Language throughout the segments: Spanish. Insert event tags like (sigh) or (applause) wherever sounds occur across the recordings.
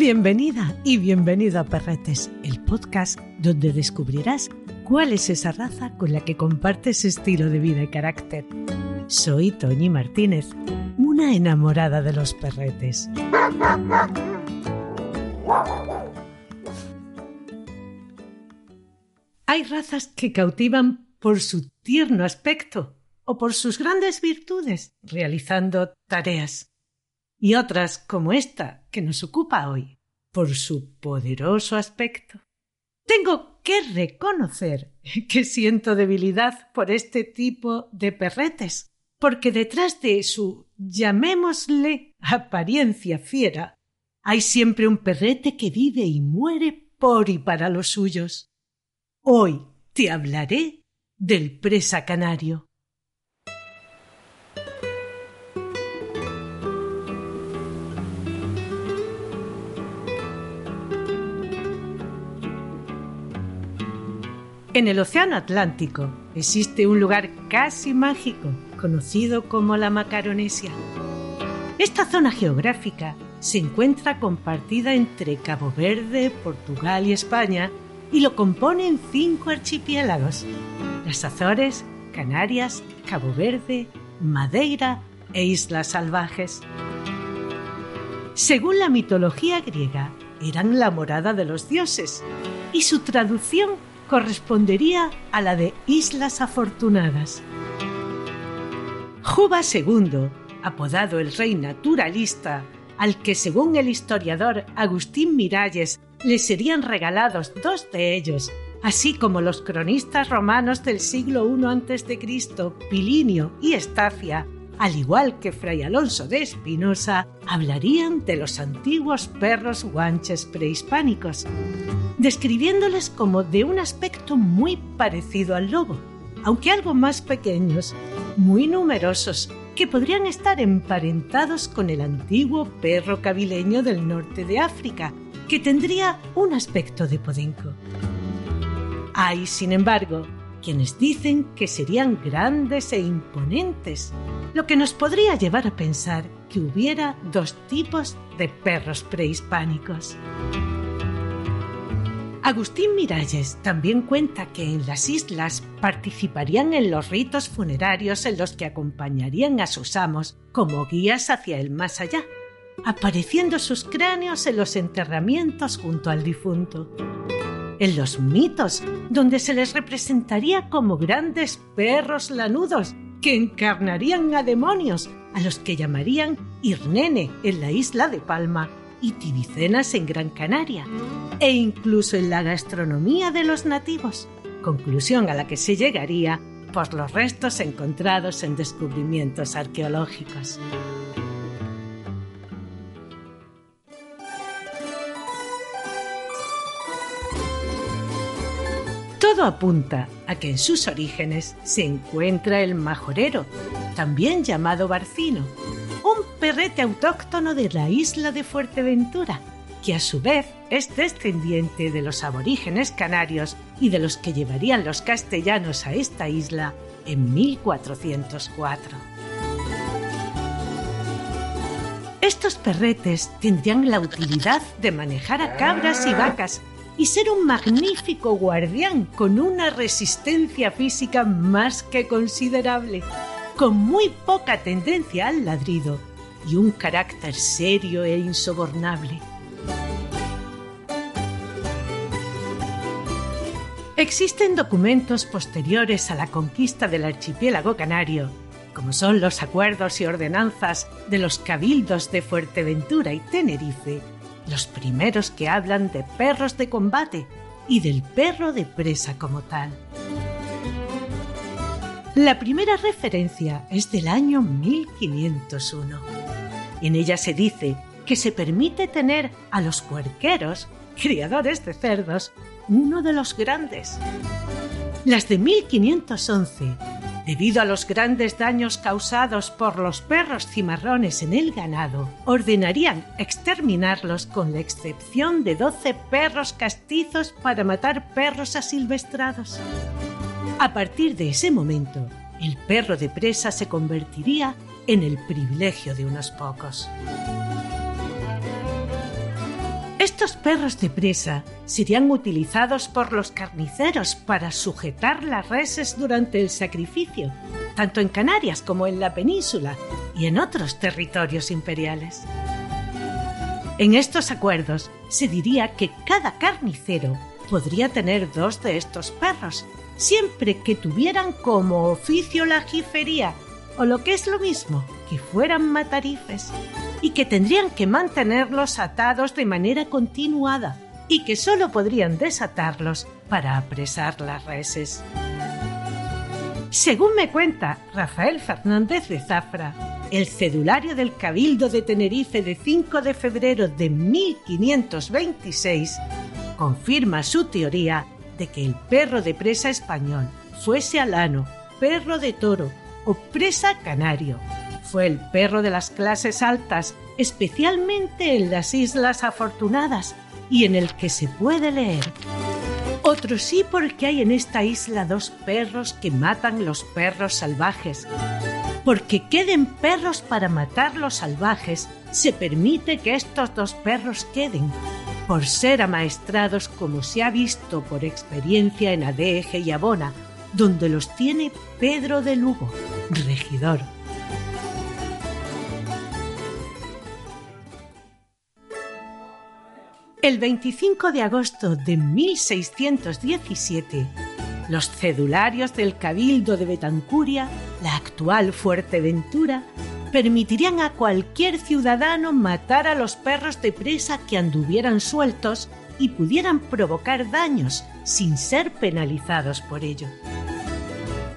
Bienvenida y bienvenido a Perretes, el podcast donde descubrirás cuál es esa raza con la que compartes estilo de vida y carácter. Soy Toñi Martínez, una enamorada de los perretes. Hay razas que cautivan por su tierno aspecto o por sus grandes virtudes realizando tareas y otras como esta que nos ocupa hoy, por su poderoso aspecto. Tengo que reconocer (laughs) que siento debilidad por este tipo de perretes, porque detrás de su, llamémosle, apariencia fiera, hay siempre un perrete que vive y muere por y para los suyos. Hoy te hablaré del presa canario. En el Océano Atlántico existe un lugar casi mágico conocido como la Macaronesia. Esta zona geográfica se encuentra compartida entre Cabo Verde, Portugal y España y lo componen cinco archipiélagos: las Azores, Canarias, Cabo Verde, Madeira e Islas Salvajes. Según la mitología griega, eran la morada de los dioses y su traducción correspondería a la de Islas Afortunadas. Juba II, apodado el rey naturalista, al que según el historiador Agustín Miralles le serían regalados dos de ellos, así como los cronistas romanos del siglo I a.C., Pilinio y Estacia, al igual que Fray Alonso de Espinosa, hablarían de los antiguos perros guanches prehispánicos, describiéndoles como de un aspecto muy parecido al lobo, aunque algo más pequeños, muy numerosos, que podrían estar emparentados con el antiguo perro cabileño del norte de África, que tendría un aspecto de podenco. Hay, sin embargo, quienes dicen que serían grandes e imponentes, lo que nos podría llevar a pensar que hubiera dos tipos de perros prehispánicos. Agustín Miralles también cuenta que en las islas participarían en los ritos funerarios en los que acompañarían a sus amos como guías hacia el más allá, apareciendo sus cráneos en los enterramientos junto al difunto en los mitos, donde se les representaría como grandes perros lanudos que encarnarían a demonios, a los que llamarían Irnene en la isla de Palma y Tibicenas en Gran Canaria, e incluso en la gastronomía de los nativos, conclusión a la que se llegaría por los restos encontrados en descubrimientos arqueológicos. Todo apunta a que en sus orígenes se encuentra el majorero, también llamado barcino, un perrete autóctono de la isla de Fuerteventura, que a su vez es descendiente de los aborígenes canarios y de los que llevarían los castellanos a esta isla en 1404. Estos perretes tendrían la utilidad de manejar a cabras y vacas y ser un magnífico guardián con una resistencia física más que considerable, con muy poca tendencia al ladrido y un carácter serio e insobornable. Existen documentos posteriores a la conquista del archipiélago canario, como son los acuerdos y ordenanzas de los cabildos de Fuerteventura y Tenerife, los primeros que hablan de perros de combate y del perro de presa como tal. La primera referencia es del año 1501. En ella se dice que se permite tener a los puerqueros, criadores de cerdos, uno de los grandes. Las de 1511 Debido a los grandes daños causados por los perros cimarrones en el ganado, ordenarían exterminarlos con la excepción de 12 perros castizos para matar perros asilvestrados. A partir de ese momento, el perro de presa se convertiría en el privilegio de unos pocos. Estos perros de presa serían utilizados por los carniceros para sujetar las reses durante el sacrificio, tanto en Canarias como en la península y en otros territorios imperiales. En estos acuerdos se diría que cada carnicero podría tener dos de estos perros, siempre que tuvieran como oficio la jifería o lo que es lo mismo, que fueran matarifes y que tendrían que mantenerlos atados de manera continuada y que sólo podrían desatarlos para apresar las reses. Según me cuenta Rafael Fernández de Zafra, el cedulario del Cabildo de Tenerife de 5 de febrero de 1526 confirma su teoría de que el perro de presa español fuese alano, perro de toro o presa canario fue el perro de las clases altas, especialmente en las Islas Afortunadas, y en el que se puede leer. Otro sí porque hay en esta isla dos perros que matan los perros salvajes. Porque queden perros para matar los salvajes, se permite que estos dos perros queden, por ser amaestrados como se ha visto por experiencia en Adeje y Abona, donde los tiene Pedro de Lugo, regidor. El 25 de agosto de 1617, los cedularios del Cabildo de Betancuria, la actual Fuerteventura, permitirían a cualquier ciudadano matar a los perros de presa que anduvieran sueltos y pudieran provocar daños sin ser penalizados por ello.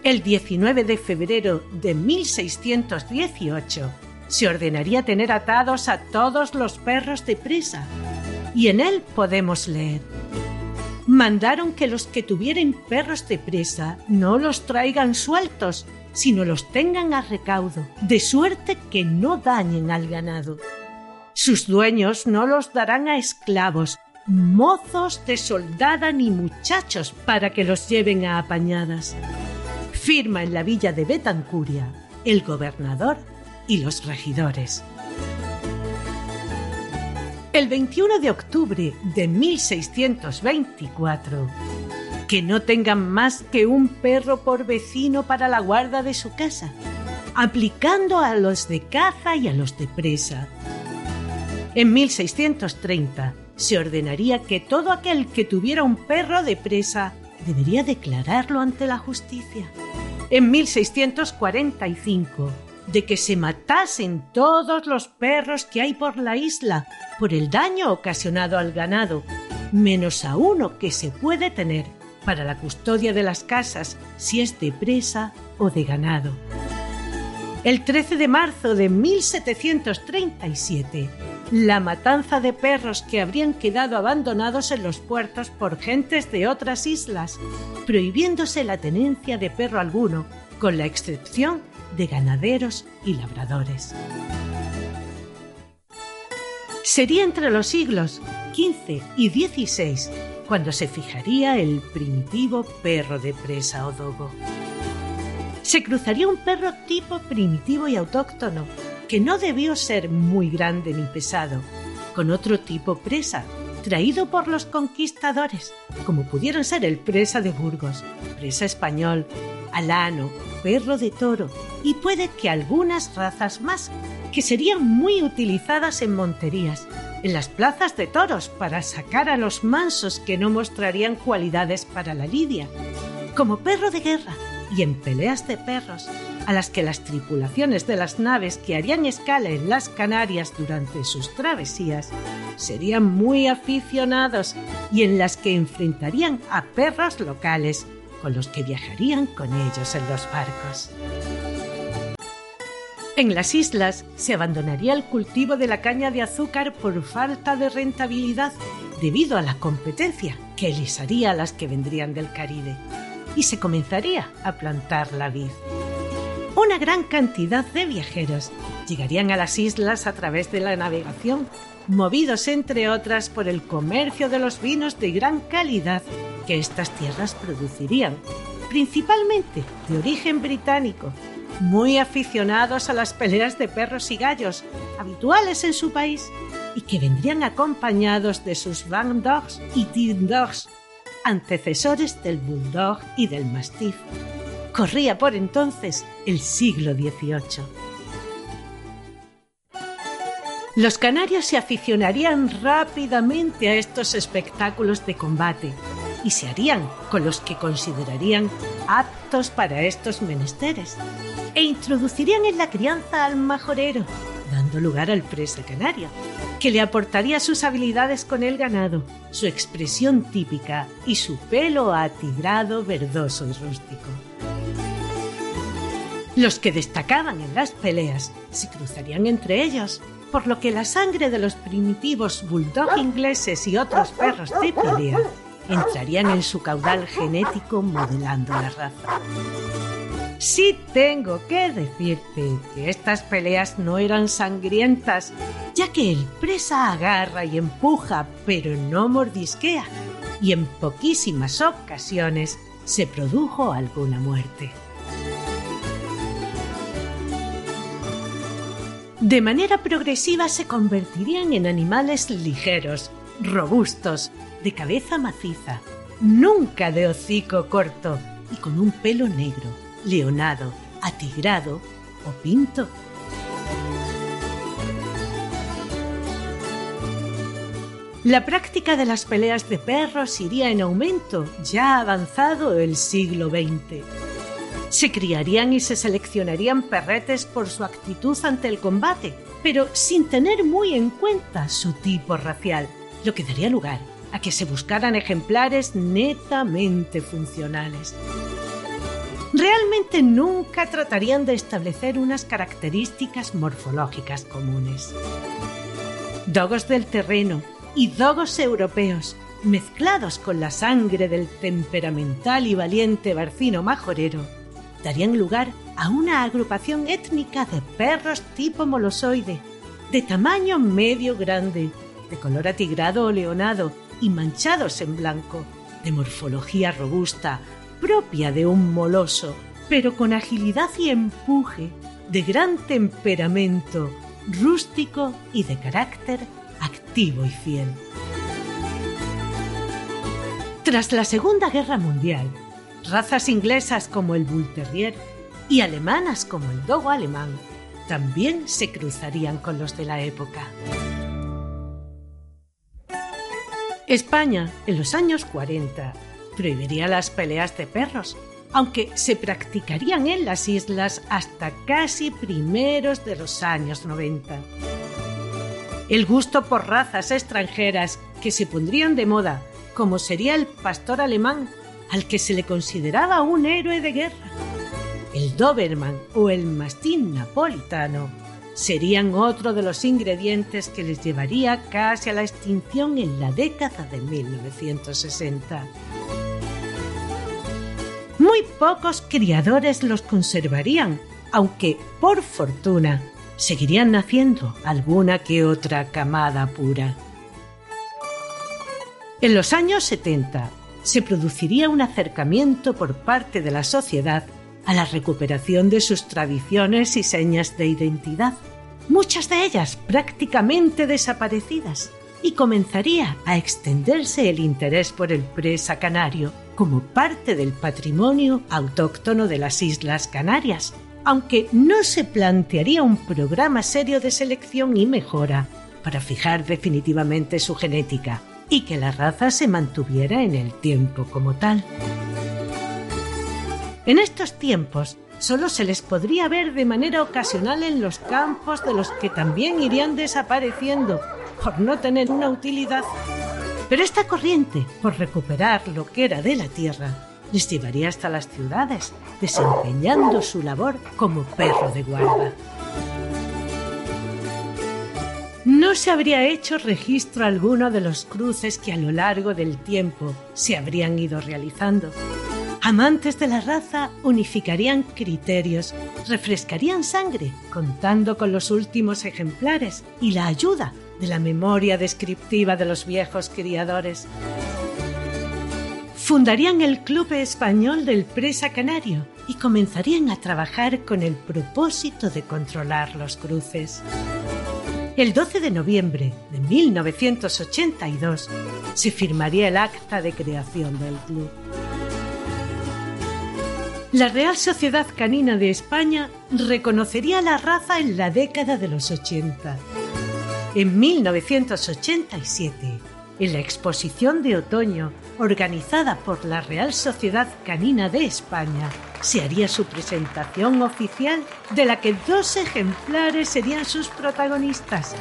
El 19 de febrero de 1618 se ordenaría tener atados a todos los perros de presa y en él podemos leer. Mandaron que los que tuvieran perros de presa no los traigan sueltos, sino los tengan a recaudo, de suerte que no dañen al ganado. Sus dueños no los darán a esclavos, mozos de soldada ni muchachos para que los lleven a apañadas. Firma en la villa de Betancuria el gobernador y los regidores. El 21 de octubre de 1624, que no tengan más que un perro por vecino para la guarda de su casa, aplicando a los de caza y a los de presa. En 1630 se ordenaría que todo aquel que tuviera un perro de presa debería declararlo ante la justicia. En 1645 de que se matasen todos los perros que hay por la isla por el daño ocasionado al ganado, menos a uno que se puede tener para la custodia de las casas si es de presa o de ganado. El 13 de marzo de 1737, la matanza de perros que habrían quedado abandonados en los puertos por gentes de otras islas, prohibiéndose la tenencia de perro alguno, con la excepción de ganaderos y labradores. Sería entre los siglos XV y XVI cuando se fijaría el primitivo perro de presa o dogo. Se cruzaría un perro tipo primitivo y autóctono, que no debió ser muy grande ni pesado, con otro tipo presa, traído por los conquistadores, como pudieron ser el presa de Burgos, presa español, alano, perro de toro y puede que algunas razas más, que serían muy utilizadas en monterías, en las plazas de toros para sacar a los mansos que no mostrarían cualidades para la lidia, como perro de guerra y en peleas de perros, a las que las tripulaciones de las naves que harían escala en las Canarias durante sus travesías serían muy aficionados y en las que enfrentarían a perros locales con los que viajarían con ellos en los barcos. En las islas se abandonaría el cultivo de la caña de azúcar por falta de rentabilidad debido a la competencia que les haría a las que vendrían del Caribe y se comenzaría a plantar la vid. Una gran cantidad de viajeros llegarían a las islas a través de la navegación, movidos entre otras por el comercio de los vinos de gran calidad que estas tierras producirían, principalmente de origen británico, muy aficionados a las peleas de perros y gallos, habituales en su país, y que vendrían acompañados de sus Van Dogs y Tin Dogs, antecesores del Bulldog y del Mastiff. Corría por entonces el siglo XVIII. Los canarios se aficionarían rápidamente a estos espectáculos de combate y se harían con los que considerarían aptos para estos menesteres e introducirían en la crianza al majorero, dando lugar al presa canario, que le aportaría sus habilidades con el ganado, su expresión típica y su pelo atigrado, verdoso y rústico. Los que destacaban en las peleas se cruzarían entre ellos, por lo que la sangre de los primitivos bulldog ingleses y otros perros de pelea entrarían en su caudal genético modelando la raza. Sí tengo que decirte que estas peleas no eran sangrientas, ya que el presa agarra y empuja, pero no mordisquea, y en poquísimas ocasiones se produjo alguna muerte. De manera progresiva se convertirían en animales ligeros, robustos, de cabeza maciza, nunca de hocico corto y con un pelo negro, leonado, atigrado o pinto. La práctica de las peleas de perros iría en aumento ya avanzado el siglo XX. Se criarían y se seleccionarían perretes por su actitud ante el combate, pero sin tener muy en cuenta su tipo racial, lo que daría lugar a que se buscaran ejemplares netamente funcionales. Realmente nunca tratarían de establecer unas características morfológicas comunes. Dogos del terreno y dogos europeos, mezclados con la sangre del temperamental y valiente barcino majorero, darían lugar a una agrupación étnica de perros tipo molosoide, de tamaño medio grande, de color atigrado o leonado y manchados en blanco, de morfología robusta, propia de un moloso, pero con agilidad y empuje, de gran temperamento, rústico y de carácter activo y fiel. Tras la Segunda Guerra Mundial, razas inglesas como el Bull Terrier y alemanas como el Dogo alemán también se cruzarían con los de la época. España, en los años 40, prohibiría las peleas de perros, aunque se practicarían en las islas hasta casi primeros de los años 90. El gusto por razas extranjeras que se pondrían de moda, como sería el pastor alemán al que se le consideraba un héroe de guerra. El Doberman o el mastín napolitano serían otro de los ingredientes que les llevaría casi a la extinción en la década de 1960. Muy pocos criadores los conservarían, aunque por fortuna seguirían naciendo alguna que otra camada pura. En los años 70, se produciría un acercamiento por parte de la sociedad a la recuperación de sus tradiciones y señas de identidad, muchas de ellas prácticamente desaparecidas, y comenzaría a extenderse el interés por el presa canario como parte del patrimonio autóctono de las Islas Canarias, aunque no se plantearía un programa serio de selección y mejora para fijar definitivamente su genética, y que la raza se mantuviera en el tiempo como tal. En estos tiempos solo se les podría ver de manera ocasional en los campos de los que también irían desapareciendo por no tener una utilidad. Pero esta corriente, por recuperar lo que era de la tierra, les llevaría hasta las ciudades, desempeñando su labor como perro de guarda no se habría hecho registro alguno de los cruces que a lo largo del tiempo se habrían ido realizando. Amantes de la raza unificarían criterios, refrescarían sangre, contando con los últimos ejemplares y la ayuda de la memoria descriptiva de los viejos criadores. Fundarían el Club Español del Presa Canario y comenzarían a trabajar con el propósito de controlar los cruces. El 12 de noviembre de 1982 se firmaría el acta de creación del club. La Real Sociedad Canina de España reconocería la raza en la década de los 80. En 1987, en la exposición de otoño organizada por la Real Sociedad Canina de España, se haría su presentación oficial de la que dos ejemplares serían sus protagonistas,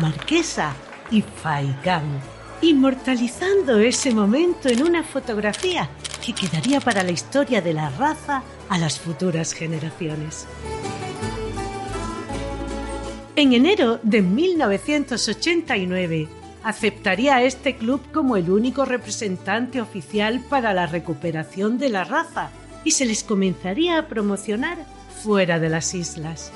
Marquesa y Faikán, inmortalizando ese momento en una fotografía que quedaría para la historia de la raza a las futuras generaciones. En enero de 1989 aceptaría a este club como el único representante oficial para la recuperación de la raza y se les comenzaría a promocionar fuera de las islas.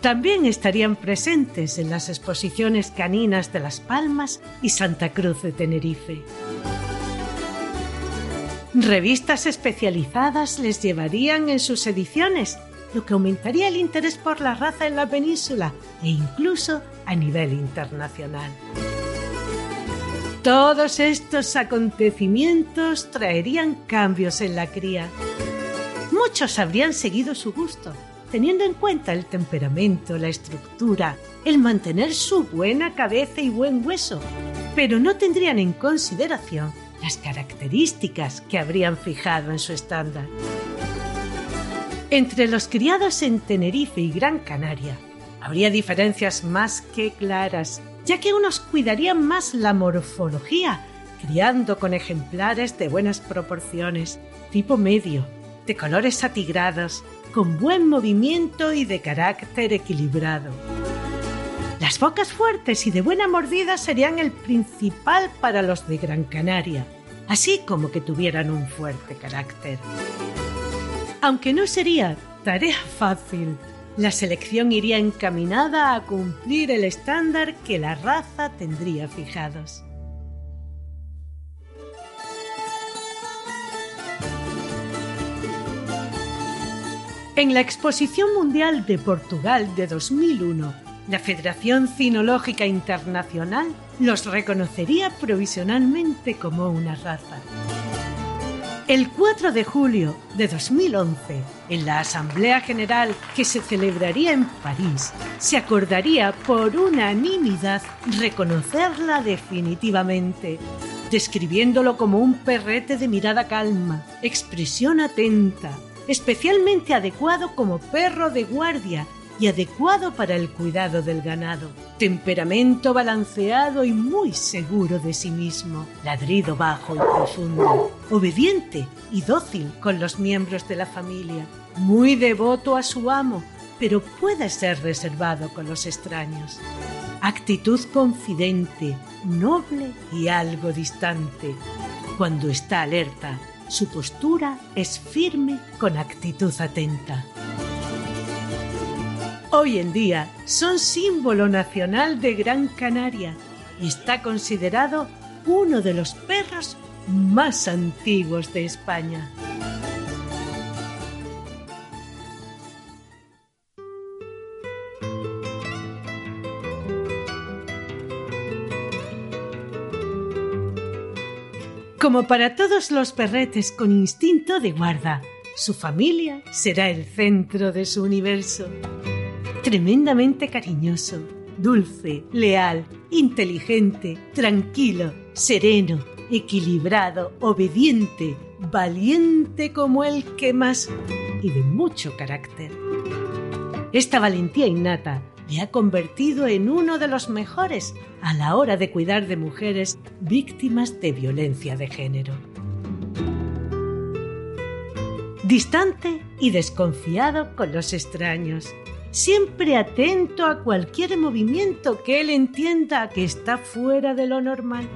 También estarían presentes en las exposiciones caninas de Las Palmas y Santa Cruz de Tenerife. Revistas especializadas les llevarían en sus ediciones, lo que aumentaría el interés por la raza en la península e incluso a nivel internacional. Todos estos acontecimientos traerían cambios en la cría. Muchos habrían seguido su gusto, teniendo en cuenta el temperamento, la estructura, el mantener su buena cabeza y buen hueso, pero no tendrían en consideración las características que habrían fijado en su estándar. Entre los criados en Tenerife y Gran Canaria habría diferencias más que claras, ya que unos cuidarían más la morfología, criando con ejemplares de buenas proporciones, tipo medio, de colores atigrados, con buen movimiento y de carácter equilibrado. Las bocas fuertes y de buena mordida serían el principal para los de Gran Canaria, así como que tuvieran un fuerte carácter. Aunque no sería tarea fácil, la selección iría encaminada a cumplir el estándar que la raza tendría fijados. En la Exposición Mundial de Portugal de 2001, la Federación Cinológica Internacional los reconocería provisionalmente como una raza. El 4 de julio de 2011, en la Asamblea General que se celebraría en París, se acordaría por unanimidad reconocerla definitivamente, describiéndolo como un perrete de mirada calma, expresión atenta, especialmente adecuado como perro de guardia y adecuado para el cuidado del ganado. Temperamento balanceado y muy seguro de sí mismo. Ladrido bajo y profundo. Obediente y dócil con los miembros de la familia. Muy devoto a su amo, pero puede ser reservado con los extraños. Actitud confidente, noble y algo distante. Cuando está alerta, su postura es firme con actitud atenta. Hoy en día son símbolo nacional de Gran Canaria y está considerado uno de los perros más antiguos de España. Como para todos los perretes con instinto de guarda, su familia será el centro de su universo tremendamente cariñoso, dulce, leal, inteligente, tranquilo, sereno, equilibrado, obediente, valiente como el que más y de mucho carácter. Esta valentía innata le ha convertido en uno de los mejores a la hora de cuidar de mujeres víctimas de violencia de género. Distante y desconfiado con los extraños, siempre atento a cualquier movimiento que él entienda que está fuera de lo normal.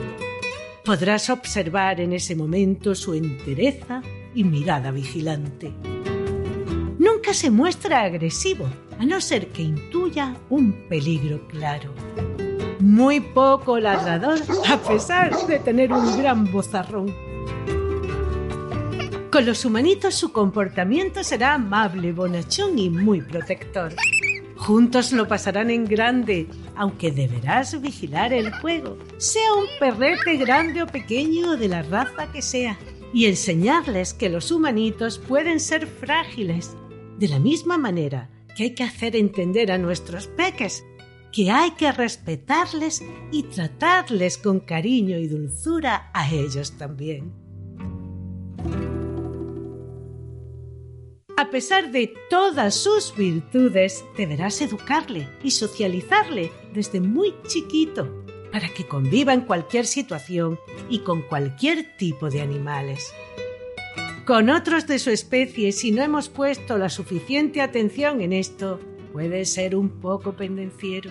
Podrás observar en ese momento su entereza y mirada vigilante. Nunca se muestra agresivo, a no ser que intuya un peligro claro. Muy poco ladrador, a pesar de tener un gran bozarrón. Con los humanitos su comportamiento será amable, bonachón y muy protector. Juntos lo pasarán en grande, aunque deberás vigilar el juego, sea un perrete grande o pequeño de la raza que sea, y enseñarles que los humanitos pueden ser frágiles, de la misma manera que hay que hacer entender a nuestros peques que hay que respetarles y tratarles con cariño y dulzura a ellos también. A pesar de todas sus virtudes, deberás educarle y socializarle desde muy chiquito para que conviva en cualquier situación y con cualquier tipo de animales. Con otros de su especie, si no hemos puesto la suficiente atención en esto, puede ser un poco pendenciero.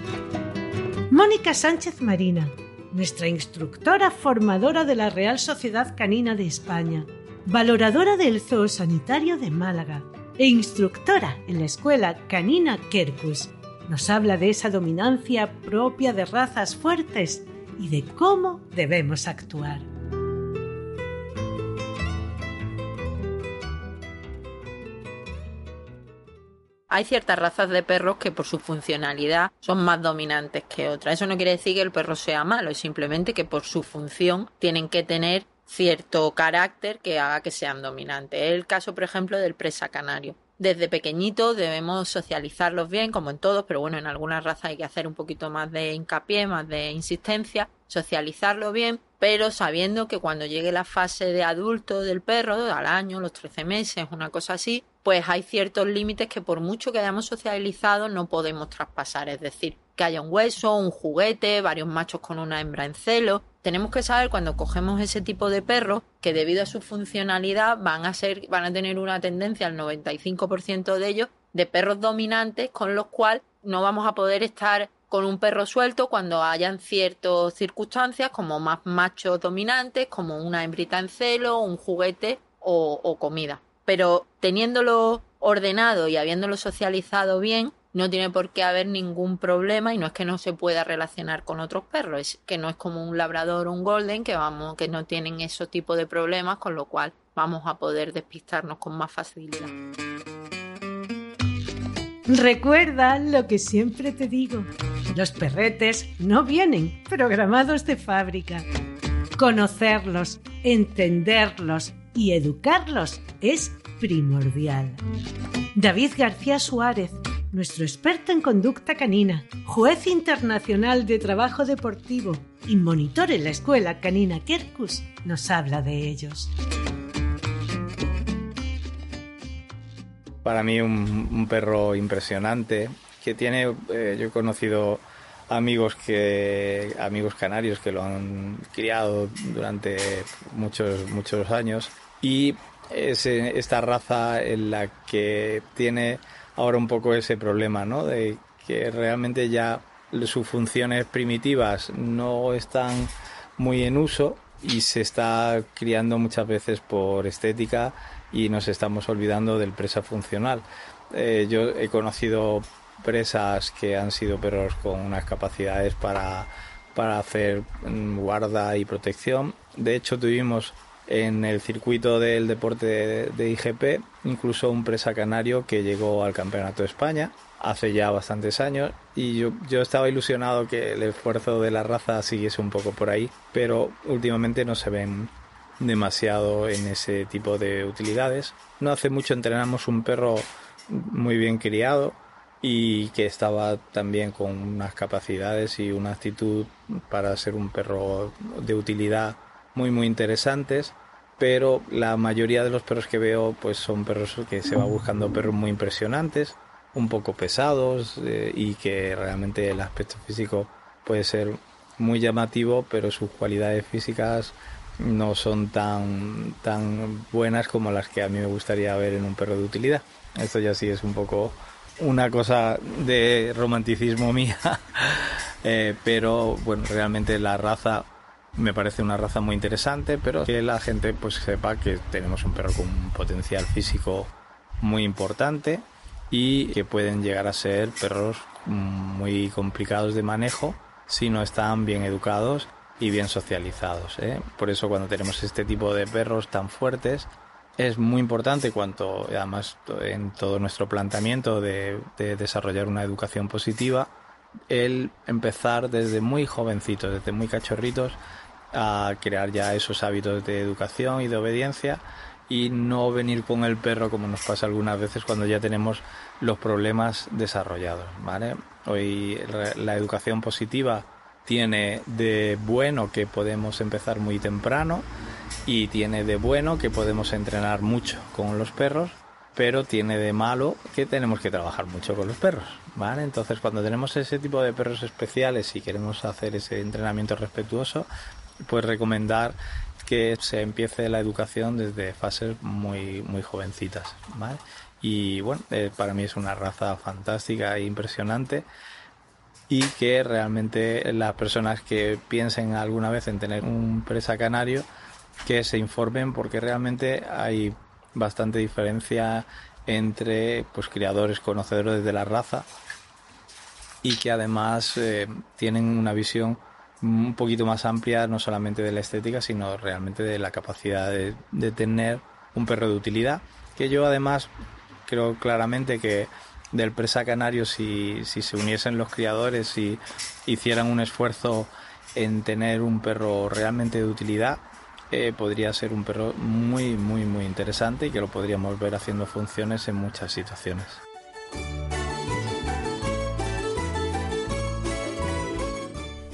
Mónica Sánchez Marina, nuestra instructora formadora de la Real Sociedad Canina de España, valoradora del Zoo Sanitario de Málaga, e instructora en la escuela canina Kerkus. Nos habla de esa dominancia propia de razas fuertes y de cómo debemos actuar. Hay ciertas razas de perros que por su funcionalidad son más dominantes que otras. Eso no quiere decir que el perro sea malo, es simplemente que por su función tienen que tener cierto carácter que haga que sean dominantes. Es el caso, por ejemplo, del presa canario. Desde pequeñito debemos socializarlos bien, como en todos, pero bueno, en algunas razas hay que hacer un poquito más de hincapié, más de insistencia, socializarlo bien, pero sabiendo que cuando llegue la fase de adulto del perro, al año, los 13 meses, una cosa así, pues hay ciertos límites que por mucho que hayamos socializado no podemos traspasar. Es decir, que haya un hueso, un juguete, varios machos con una hembra en celo, tenemos que saber cuando cogemos ese tipo de perros que debido a su funcionalidad van a ser, van a tener una tendencia al 95% de ellos de perros dominantes con los cuales no vamos a poder estar con un perro suelto cuando hayan ciertas circunstancias como más machos dominantes, como una hembrita en celo, un juguete o, o comida. Pero teniéndolo ordenado y habiéndolo socializado bien, no tiene por qué haber ningún problema y no es que no se pueda relacionar con otros perros, es que no es como un labrador o un golden que vamos que no tienen esos tipos de problemas, con lo cual vamos a poder despistarnos con más facilidad. Recuerda lo que siempre te digo. Los perretes no vienen programados de fábrica. Conocerlos, entenderlos y educarlos es primordial. David García Suárez nuestro experto en conducta canina, juez internacional de trabajo deportivo y monitor en la escuela canina Kerkus, nos habla de ellos. Para mí un, perro impresionante que tiene, eh, yo he conocido amigos que amigos canarios que lo han criado durante muchos muchos años y es esta raza en la que tiene ahora un poco ese problema, ¿no? De que realmente ya sus funciones primitivas no están muy en uso y se está criando muchas veces por estética y nos estamos olvidando del presa funcional. Eh, yo he conocido presas que han sido perros con unas capacidades para, para hacer guarda y protección. De hecho, tuvimos en el circuito del deporte de, IGP, incluso un presa canario que llegó al Campeonato de España hace ya bastantes años y yo, yo estaba ilusionado que el esfuerzo de la raza siguiese un poco por ahí, pero últimamente no se ven demasiado en ese tipo de utilidades. No hace mucho entrenamos un perro muy bien criado y que estaba también con unas capacidades y una actitud para ser un perro de utilidad muy muy interesantes pero la mayoría de los perros que veo pues son perros que se va buscando perros muy impresionantes un poco pesados eh, y que realmente el aspecto físico puede ser muy llamativo pero sus cualidades físicas no son tan tan buenas como las que a mí me gustaría ver en un perro de utilidad. Esto ya sí es un poco una cosa de romanticismo (laughs) mía. Eh, pero bueno realmente la raza me parece una raza muy interesante, pero que la gente pues sepa que tenemos un perro con un potencial físico muy importante y que pueden llegar a ser perros muy complicados de manejo si no están bien educados y bien socializados. ¿eh? Por eso cuando tenemos este tipo de perros tan fuertes es muy importante cuanto además en todo nuestro planteamiento de, desarrollar una educación positiva el empezar desde muy jovencitos desde muy cachorritos a crear ya esos hábitos de educación y de obediencia y no venir con el perro como nos pasa algunas veces cuando ya tenemos los problemas desarrollados ¿vale? hoy la educación positiva tiene de bueno que podemos empezar muy temprano y tiene de bueno que podemos entrenar mucho con los perros, pero tiene de malo que tenemos que trabajar mucho con los perros, ¿vale? Entonces, cuando tenemos ese tipo de perros especiales y queremos hacer ese entrenamiento respetuoso, pues recomendar que se empiece la educación desde fases muy muy jovencitas, ¿vale? Y bueno, eh, para mí es una raza fantástica e impresionante y que realmente las personas que piensen alguna vez en tener un presa canario que se informen porque realmente hay bastante diferencia entre pues criadores conocedores de la raza y que además eh, tienen una visión un poquito más amplia no solamente de la estética sino realmente de la capacidad de, tener un perro de utilidad que yo además creo claramente que del presa canario si, si se uniesen los criadores y hicieran un esfuerzo en tener un perro realmente de utilidad eh, podría ser un perro muy, muy, muy interesante y que lo podríamos ver haciendo funciones en muchas situaciones.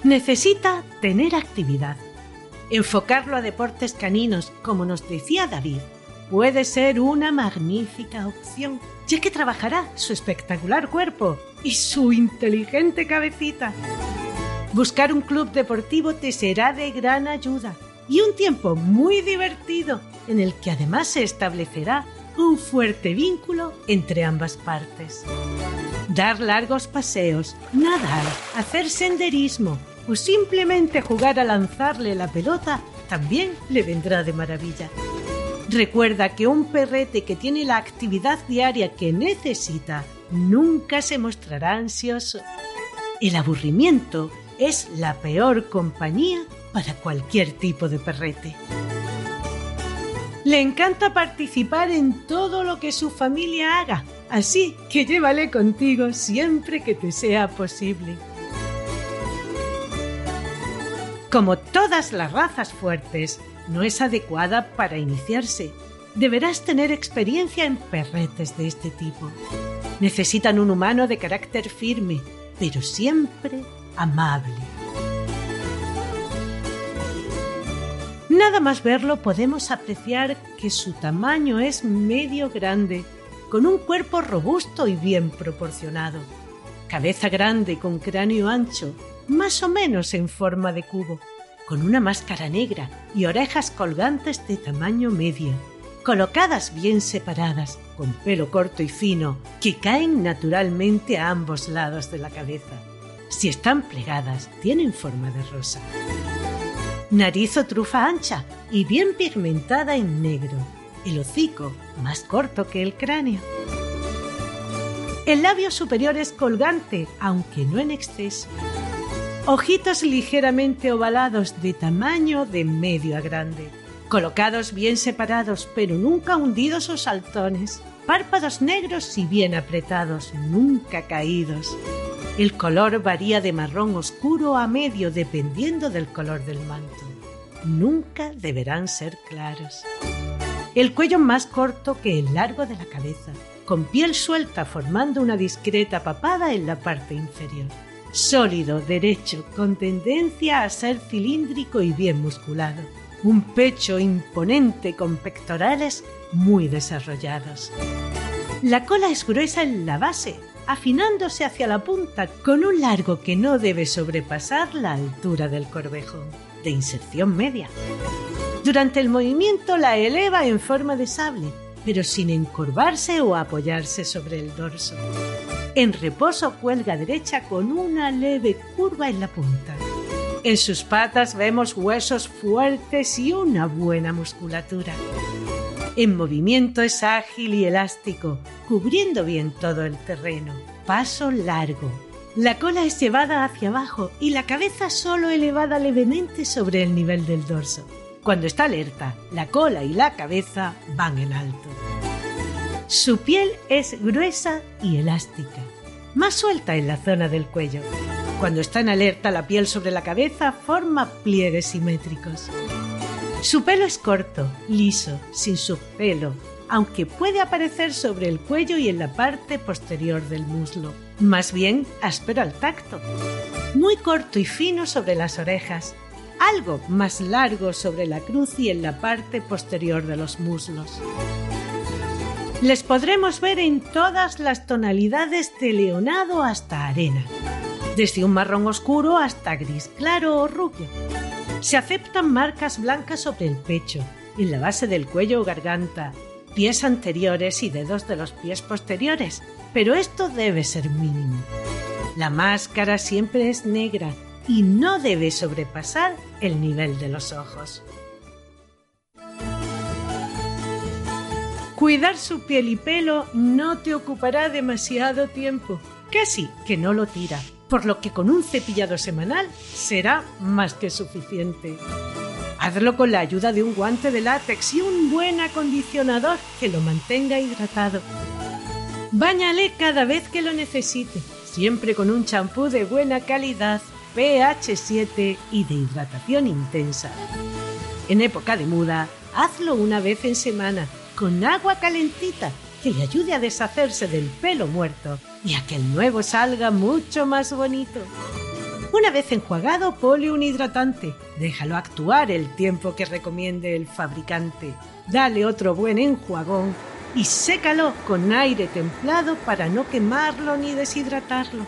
Necesita tener actividad. Enfocarlo a deportes caninos, como nos decía David, puede ser una magnífica opción, ya que trabajará su espectacular cuerpo y su inteligente cabecita. Buscar un club deportivo te será de gran ayuda y un tiempo muy divertido en el que además se establecerá un fuerte vínculo entre ambas partes. Dar largos paseos, nadar, hacer senderismo o simplemente jugar a lanzarle la pelota también le vendrá de maravilla. Recuerda que un perrete que tiene la actividad diaria que necesita nunca se mostrará ansioso. El aburrimiento es la peor compañía para cualquier tipo de perrete. Le encanta participar en todo lo que su familia haga, así que llévale contigo siempre que te sea posible. Como todas las razas fuertes, no es adecuada para iniciarse. Deberás tener experiencia en perretes de este tipo. Necesitan un humano de carácter firme, pero siempre amable. Nada más verlo podemos apreciar que su tamaño es medio grande, con un cuerpo robusto y bien proporcionado, cabeza grande con cráneo ancho, más o menos en forma de cubo, con una máscara negra y orejas colgantes de tamaño medio, colocadas bien separadas, con pelo corto y fino, que caen naturalmente a ambos lados de la cabeza. Si están plegadas, tienen forma de rosa. Nariz o trufa ancha y bien pigmentada en negro, el hocico más corto que el cráneo. El labio superior es colgante, aunque no en exceso. Ojitos ligeramente ovalados de tamaño de medio a grande, colocados bien separados pero nunca hundidos o saltones. Párpados negros y bien apretados, nunca caídos. El color varía de marrón oscuro a medio dependiendo del color del manto. Nunca deberán ser claros. El cuello más corto que el largo de la cabeza, con piel suelta formando una discreta papada en la parte inferior. Sólido, derecho, con tendencia a ser cilíndrico y bien musculado. Un pecho imponente con pectorales muy desarrollados. La cola es gruesa en la base, afinándose hacia la punta con un largo que no debe sobrepasar la altura del corvejo, de inserción media. Durante el movimiento la eleva en forma de sable, pero sin encorvarse o apoyarse sobre el dorso. En reposo cuelga derecha con una leve curva en la punta. En sus patas vemos huesos fuertes y una buena musculatura. En movimiento es ágil y elástico, cubriendo bien todo el terreno. Paso largo. La cola es llevada hacia abajo y la cabeza solo elevada levemente sobre el nivel del dorso. Cuando está alerta, la cola y la cabeza van en alto. Su piel es gruesa y elástica, más suelta en la zona del cuello. Cuando está en alerta, la piel sobre la cabeza forma pliegues simétricos. Su pelo es corto, liso, sin subpelo, aunque puede aparecer sobre el cuello y en la parte posterior del muslo. Más bien áspero al tacto. Muy corto y fino sobre las orejas, algo más largo sobre la cruz y en la parte posterior de los muslos. Les podremos ver en todas las tonalidades de leonado hasta arena, desde un marrón oscuro hasta gris claro o rubio. Se aceptan marcas blancas sobre el pecho, en la base del cuello o garganta, pies anteriores y dedos de los pies posteriores, pero esto debe ser mínimo. La máscara siempre es negra y no debe sobrepasar el nivel de los ojos. Cuidar su piel y pelo no te ocupará demasiado tiempo, casi que no lo tira, por lo que con un cepillado semanal será más que suficiente. Hazlo con la ayuda de un guante de látex y un buen acondicionador que lo mantenga hidratado. Báñale cada vez que lo necesite, siempre con un champú de buena calidad, pH 7 y de hidratación intensa. En época de muda, hazlo una vez en semana, con agua calentita que le ayude a deshacerse del pelo muerto y a que el nuevo salga mucho más bonito. Una vez enjuagado, pone un hidratante. Déjalo actuar el tiempo que recomiende el fabricante. Dale otro buen enjuagón y sécalo con aire templado para no quemarlo ni deshidratarlo.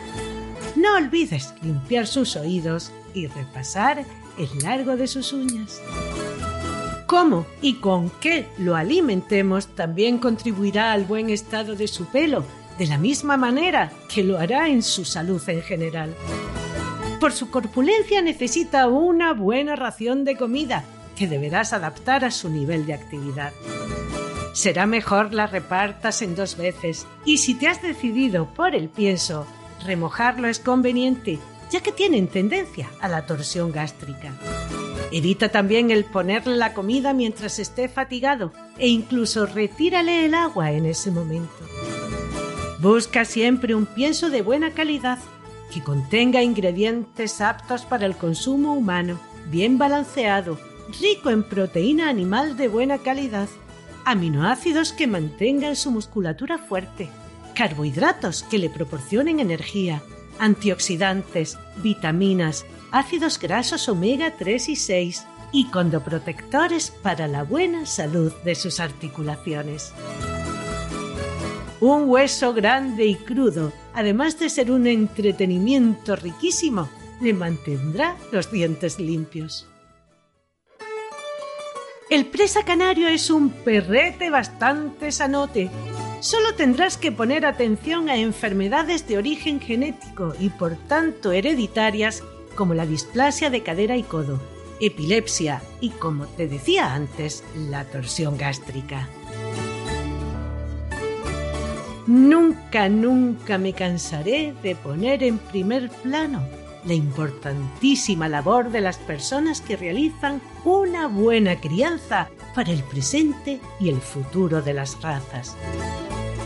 No olvides limpiar sus oídos y repasar el largo de sus uñas. Cómo y con qué lo alimentemos también contribuirá al buen estado de su pelo, de la misma manera que lo hará en su salud en general. Por su corpulencia necesita una buena ración de comida que deberás adaptar a su nivel de actividad. Será mejor la repartas en dos veces y si te has decidido por el pienso, remojarlo es conveniente ya que tienen tendencia a la torsión gástrica. Evita también el ponerle la comida mientras esté fatigado e incluso retírale el agua en ese momento. Busca siempre un pienso de buena calidad que contenga ingredientes aptos para el consumo humano, bien balanceado, rico en proteína animal de buena calidad, aminoácidos que mantengan su musculatura fuerte, carbohidratos que le proporcionen energía, antioxidantes, vitaminas, ácidos grasos omega 3 y 6 y condoprotectores para la buena salud de sus articulaciones. Un hueso grande y crudo, además de ser un entretenimiento riquísimo, le mantendrá los dientes limpios. El presa canario es un perrete bastante sanote. Solo tendrás que poner atención a enfermedades de origen genético y por tanto hereditarias como la displasia de cadera y codo, epilepsia y, como te decía antes, la torsión gástrica. Nunca, nunca me cansaré de poner en primer plano la importantísima labor de las personas que realizan una buena crianza para el presente y el futuro de las razas,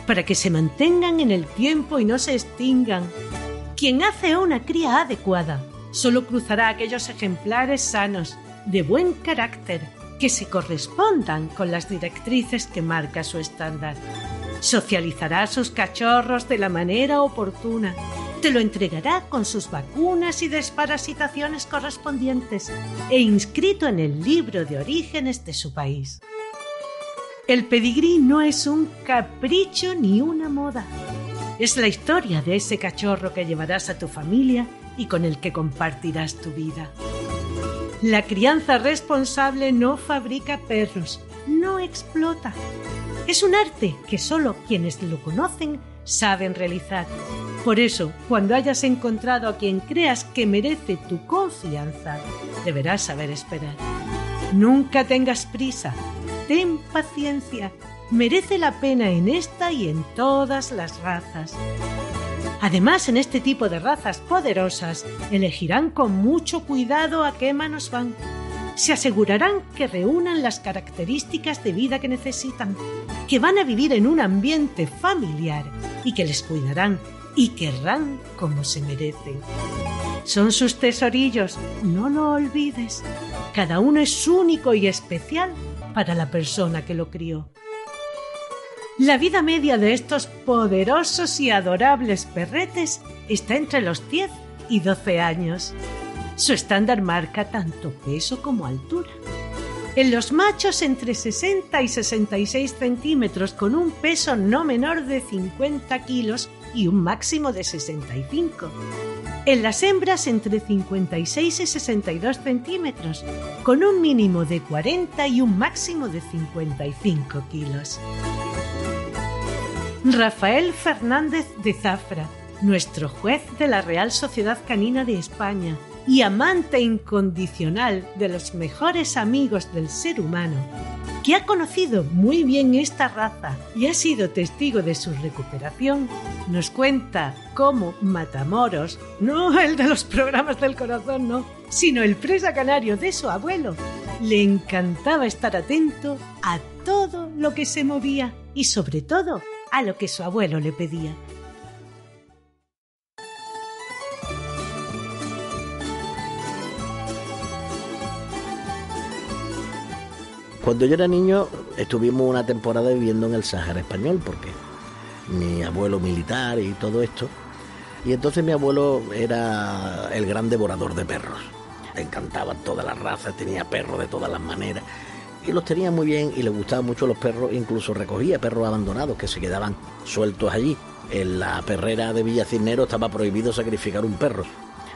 para que se mantengan en el tiempo y no se extingan. Quien hace una cría adecuada solo cruzará aquellos ejemplares sanos, de buen carácter, que se correspondan con las directrices que marca su estándar. Socializará sus cachorros de la manera oportuna, te lo entregará con sus vacunas y desparasitaciones correspondientes e inscrito en el libro de orígenes de su país. El pedigrí no es un capricho ni una moda. Es la historia de ese cachorro que llevarás a tu familia y con el que compartirás tu vida. La crianza responsable no fabrica perros, no explota, es un arte que solo quienes lo conocen saben realizar. Por eso, cuando hayas encontrado a quien creas que merece tu confianza, deberás saber esperar. Nunca tengas prisa, ten paciencia, merece la pena en esta y en todas las razas. Además, en este tipo de razas poderosas, elegirán con mucho cuidado a qué manos van se asegurarán que reúnan las características de vida que necesitan, que van a vivir en un ambiente familiar y que les cuidarán y querrán como se merecen. Son sus tesorillos, no lo olvides. Cada uno es único y especial para la persona que lo crió. La vida media de estos poderosos y adorables perretes está entre los 10 y 12 años. Su estándar marca tanto peso como altura. En los machos entre 60 y 66 centímetros con un peso no menor de 50 kilos y un máximo de 65. En las hembras entre 56 y 62 centímetros con un mínimo de 40 y un máximo de 55 kilos. Rafael Fernández de Zafra, nuestro juez de la Real Sociedad Canina de España, y amante incondicional de los mejores amigos del ser humano, que ha conocido muy bien esta raza y ha sido testigo de su recuperación, nos cuenta cómo Matamoros, no el de los programas del corazón, no, sino el presa canario de su abuelo, le encantaba estar atento a todo lo que se movía y sobre todo a lo que su abuelo le pedía. Cuando yo era niño estuvimos una temporada viviendo en el Sáhara español porque mi abuelo militar y todo esto. Y entonces mi abuelo era el gran devorador de perros. Le encantaban todas las razas, tenía perros de todas las maneras. Y los tenía muy bien y le gustaban mucho los perros, incluso recogía perros abandonados que se quedaban sueltos allí. En la perrera de Villa Cisnero estaba prohibido sacrificar un perro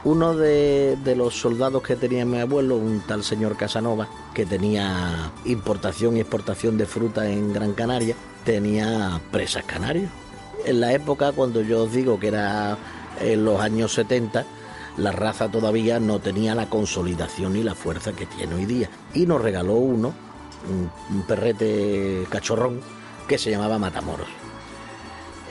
uno de, los soldados que tenía mi abuelo, un tal señor Casanova, que tenía importación y exportación de fruta en Gran Canaria, tenía presas canarios. En la época, cuando yo os digo que era en los años 70, la raza todavía no tenía la consolidación y la fuerza que tiene hoy día. Y nos regaló uno, un perrete cachorrón, que se llamaba Matamoros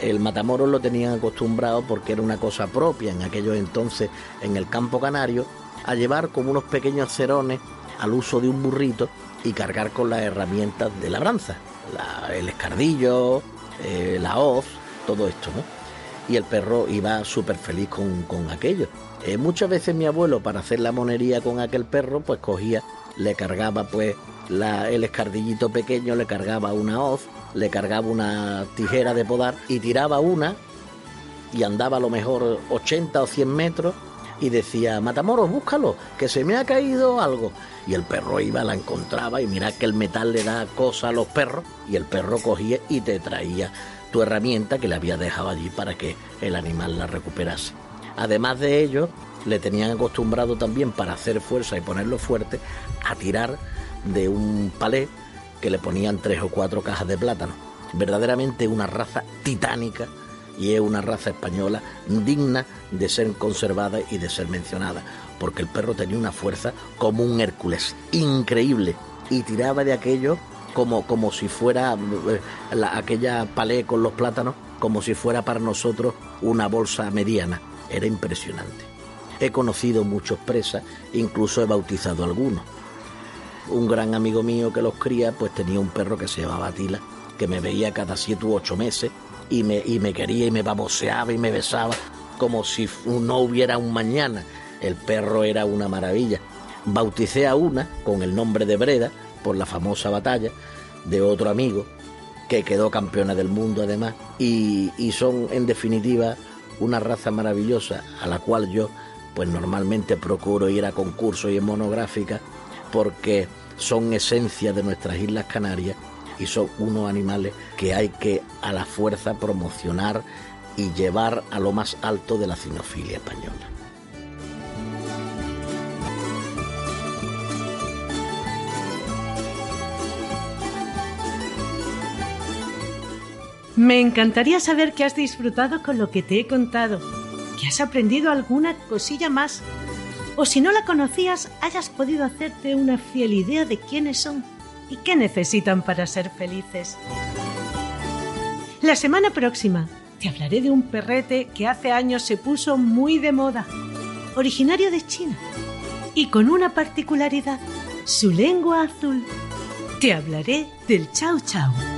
el matamoros lo tenían acostumbrado porque era una cosa propia en aquellos entonces en el campo canario a llevar como unos pequeños cerones al uso de un burrito y cargar con las herramientas de labranza, el escardillo, eh, la hoz, todo esto, ¿no? Y el perro iba súper feliz con, aquello. Eh, muchas veces mi abuelo, para hacer la monería con aquel perro, pues cogía, le cargaba pues el escardillito pequeño, le cargaba una hoz le cargaba una tijera de podar y tiraba una y andaba a lo mejor 80 o 100 metros y decía, Matamoros, búscalo, que se me ha caído algo. Y el perro iba, la encontraba y mira que el metal le da cosa a los perros y el perro cogía y te traía tu herramienta que le había dejado allí para que el animal la recuperase. Además de ello, le tenían acostumbrado también para hacer fuerza y ponerlo fuerte a tirar de un palé que le ponían tres o cuatro cajas de plátano. Verdaderamente una raza titánica y es una raza española digna de ser conservada y de ser mencionada, porque el perro tenía una fuerza como un Hércules, increíble, y tiraba de aquello como, como si fuera eh, aquella palé con los plátanos, como si fuera para nosotros una bolsa mediana. Era impresionante. He conocido muchos presas, incluso he bautizado algunos un gran amigo mío que los cría, pues tenía un perro que se llamaba Tila, que me veía cada siete u ocho meses y me, y me quería y me baboseaba y me besaba como si no hubiera un mañana. El perro era una maravilla. Bauticé a una con el nombre de Breda por la famosa batalla de otro amigo que quedó campeona del mundo además y, y son en definitiva una raza maravillosa a la cual yo pues normalmente procuro ir a concursos y en monográficas porque son esencia de nuestras Islas Canarias y son unos animales que hay que a la fuerza promocionar y llevar a lo más alto de la cinofilia española. Me encantaría saber que has disfrutado con lo que te he contado, que has aprendido alguna cosilla más o si no la conocías, hayas podido hacerte una fiel idea de quiénes son y qué necesitan para ser felices. La semana próxima te hablaré de un perrete que hace años se puso muy de moda, originario de China y con una particularidad. su lengua azul. Te hablaré del chau chau.